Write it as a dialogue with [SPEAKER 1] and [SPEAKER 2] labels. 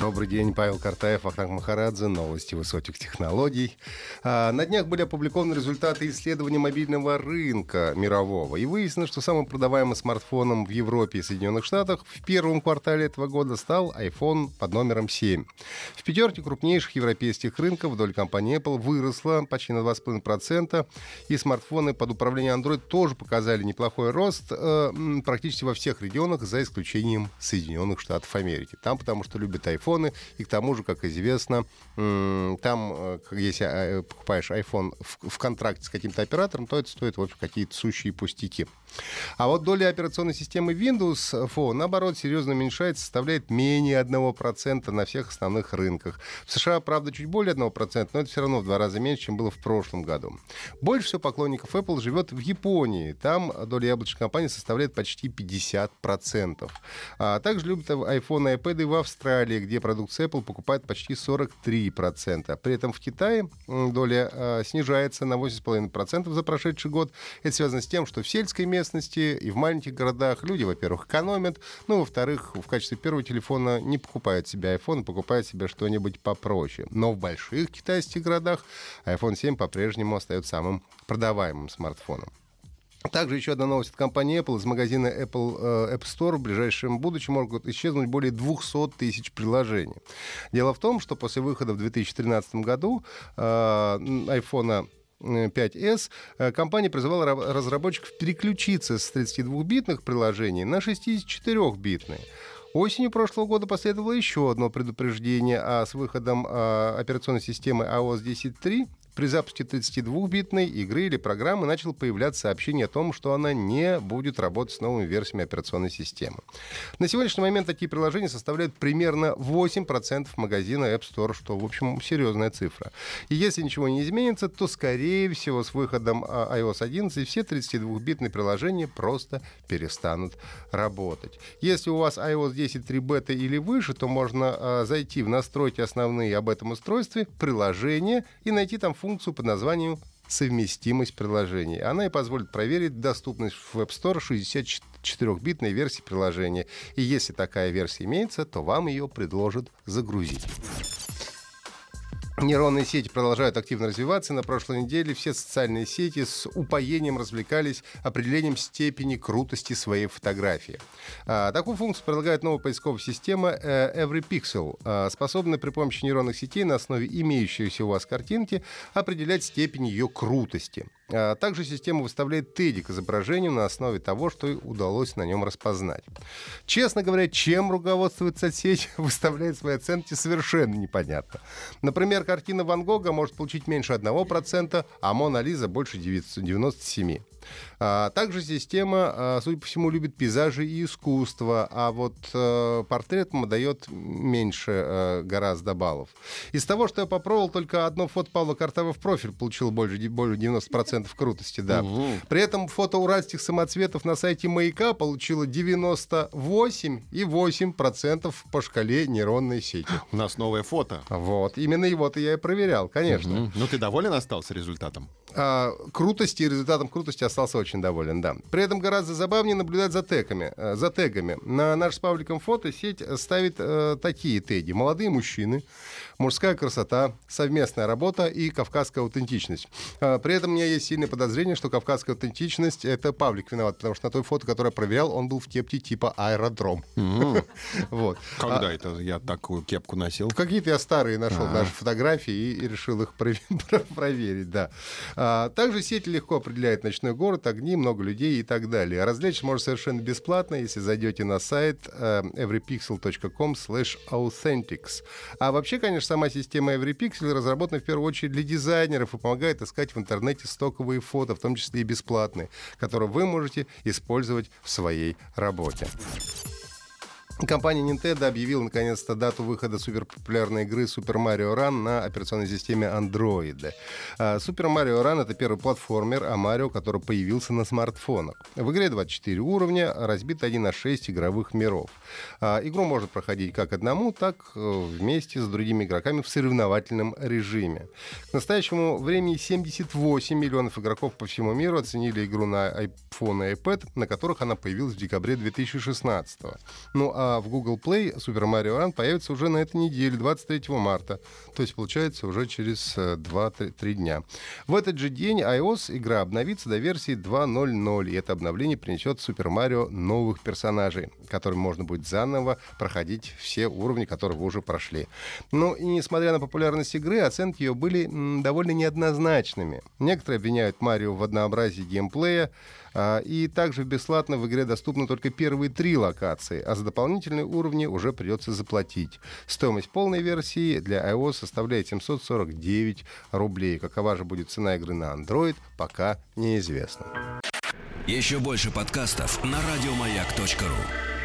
[SPEAKER 1] Добрый день, Павел Картаев, Ахтанг Махарадзе, новости высоких технологий. А, на днях были опубликованы результаты исследования мобильного рынка мирового. И выяснилось, что самым продаваемым смартфоном в Европе и Соединенных Штатах в первом квартале этого года стал iPhone под номером 7. В пятерке крупнейших европейских рынков доля компании Apple выросла почти на 2,5%. И смартфоны под управлением Android тоже показали неплохой рост э, практически во всех регионах, за исключением Соединенных Штатов Америки. Там потому что любят iPhone айфоны. И к тому же, как известно, там, э, если э, покупаешь iPhone в контракте с каким-то оператором, то это стоит, в общем, какие-то сущие пустяки. А вот доля операционной системы Windows Phone, наоборот, серьезно уменьшается, составляет менее 1% на всех основных рынках. В США, правда, чуть более 1%, но это все равно в два раза меньше, чем было в прошлом году. Больше всего поклонников Apple живет в Японии. Там доля яблочной компании составляет почти 50%. А также любят iPhone и iPad и в Австралии, где продукция Apple покупает почти 43%. При этом в Китае доля э, снижается на 8,5% за прошедший год. Это связано с тем, что в сельской местности и в маленьких городах люди, во-первых, экономят, ну, во-вторых, в качестве первого телефона не покупают себе iPhone, покупают себе что-нибудь попроще. Но в больших китайских городах iPhone 7 по-прежнему остается самым продаваемым смартфоном. Также еще одна новость от компании Apple. Из магазина Apple э, App Store в ближайшем будущем могут исчезнуть более 200 тысяч приложений. Дело в том, что после выхода в 2013 году э, iPhone 5S, э, компания призывала разработчиков переключиться с 32-битных приложений на 64-битные. Осенью прошлого года последовало еще одно предупреждение, а с выходом а, операционной системы iOS 10.3 при запуске 32-битной игры или программы начало появляться сообщение о том, что она не будет работать с новыми версиями операционной системы. На сегодняшний момент такие приложения составляют примерно 8% магазина App Store, что, в общем, серьезная цифра. И если ничего не изменится, то, скорее всего, с выходом а, iOS 11 все 32-битные приложения просто перестанут работать. Если у вас iOS 10.3 бета или выше, то можно а, зайти в настройки основные об этом устройстве, приложения и найти там функцию под названием совместимость приложений. Она и позволит проверить доступность в App Store 64-битной версии приложения. И если такая версия имеется, то вам ее предложат загрузить. Нейронные сети продолжают активно развиваться. На прошлой неделе все социальные сети с упоением развлекались определением степени крутости своей фотографии. А, такую функцию предлагает новая поисковая система э, Every Pixel, а, способная при помощи нейронных сетей на основе имеющейся у вас картинки определять степень ее крутости. А, также система выставляет теги к изображению на основе того, что удалось на нем распознать. Честно говоря, чем руководствуется сеть, выставляет свои оценки совершенно непонятно. Например, картина Ван Гога может получить меньше 1%, а Мона Лиза больше 97%. А, также система, а, судя по всему, любит пейзажи и искусство, а вот а, портрет дает меньше а, гораздо баллов. Из того, что я попробовал, только одно фото Павла Картава в профиль получило больше, более 90% крутости, да. Угу. При этом фото уральских самоцветов на сайте Маяка получило 98,8% по шкале нейронной сети.
[SPEAKER 2] У нас новое фото.
[SPEAKER 1] Вот, именно его-то я и проверял, конечно.
[SPEAKER 2] Угу. Ну, ты доволен остался результатом?
[SPEAKER 1] А, крутости, результатом крутости остался очень доволен, да. При этом гораздо забавнее наблюдать за тегами. Э, за тегами. На наш с Павликом фото сеть ставит э, такие теги. Молодые мужчины, мужская красота, совместная работа и кавказская аутентичность. А, при этом у меня есть сильное подозрение, что кавказская аутентичность — это Павлик виноват, потому что на той фото, которое я проверял, он был в кепке типа аэродром.
[SPEAKER 2] Вот. Когда это я такую кепку носил?
[SPEAKER 1] Какие-то я старые нашел даже фотографии и решил их проверить, да. А, также сеть легко определяет ночной город, огни, много людей и так далее. Развлечься можно совершенно бесплатно, если зайдете на сайт э, everypixel.com authentics. А вообще, конечно, сама система EveryPixel разработана в первую очередь для дизайнеров и помогает искать в интернете стоковые фото, в том числе и бесплатные, которые вы можете использовать в своей работе. Компания Nintendo объявила наконец-то дату выхода суперпопулярной игры Super Mario Run на операционной системе Android. Super Mario Run — это первый платформер а Марио, который появился на смартфонах. В игре 24 уровня, разбит 1 на 6 игровых миров. А, игру можно проходить как одному, так э, вместе с другими игроками в соревновательном режиме. К настоящему времени 78 миллионов игроков по всему миру оценили игру на iPhone и iPad, на которых она появилась в декабре 2016 Ну а в Google Play Super Mario Run появится уже на этой неделе, 23 марта. То есть, получается, уже через 2-3 э, дня. В этот же день iOS игра обновится до версии 2.0.0, и это обновление принесет Super Mario новых персонажей, которым можно будет заново проходить все уровни, которые вы уже прошли. Ну и несмотря на популярность игры, оценки ее были довольно неоднозначными. Некоторые обвиняют Марио в однообразии геймплея, а, и также бесплатно в игре доступны только первые три локации, а за дополнительные уровни уже придется заплатить. Стоимость полной версии для iOS составляет 749 рублей. Какова же будет цена игры на Android, пока неизвестно.
[SPEAKER 3] Еще больше подкастов на радиомаяк.ру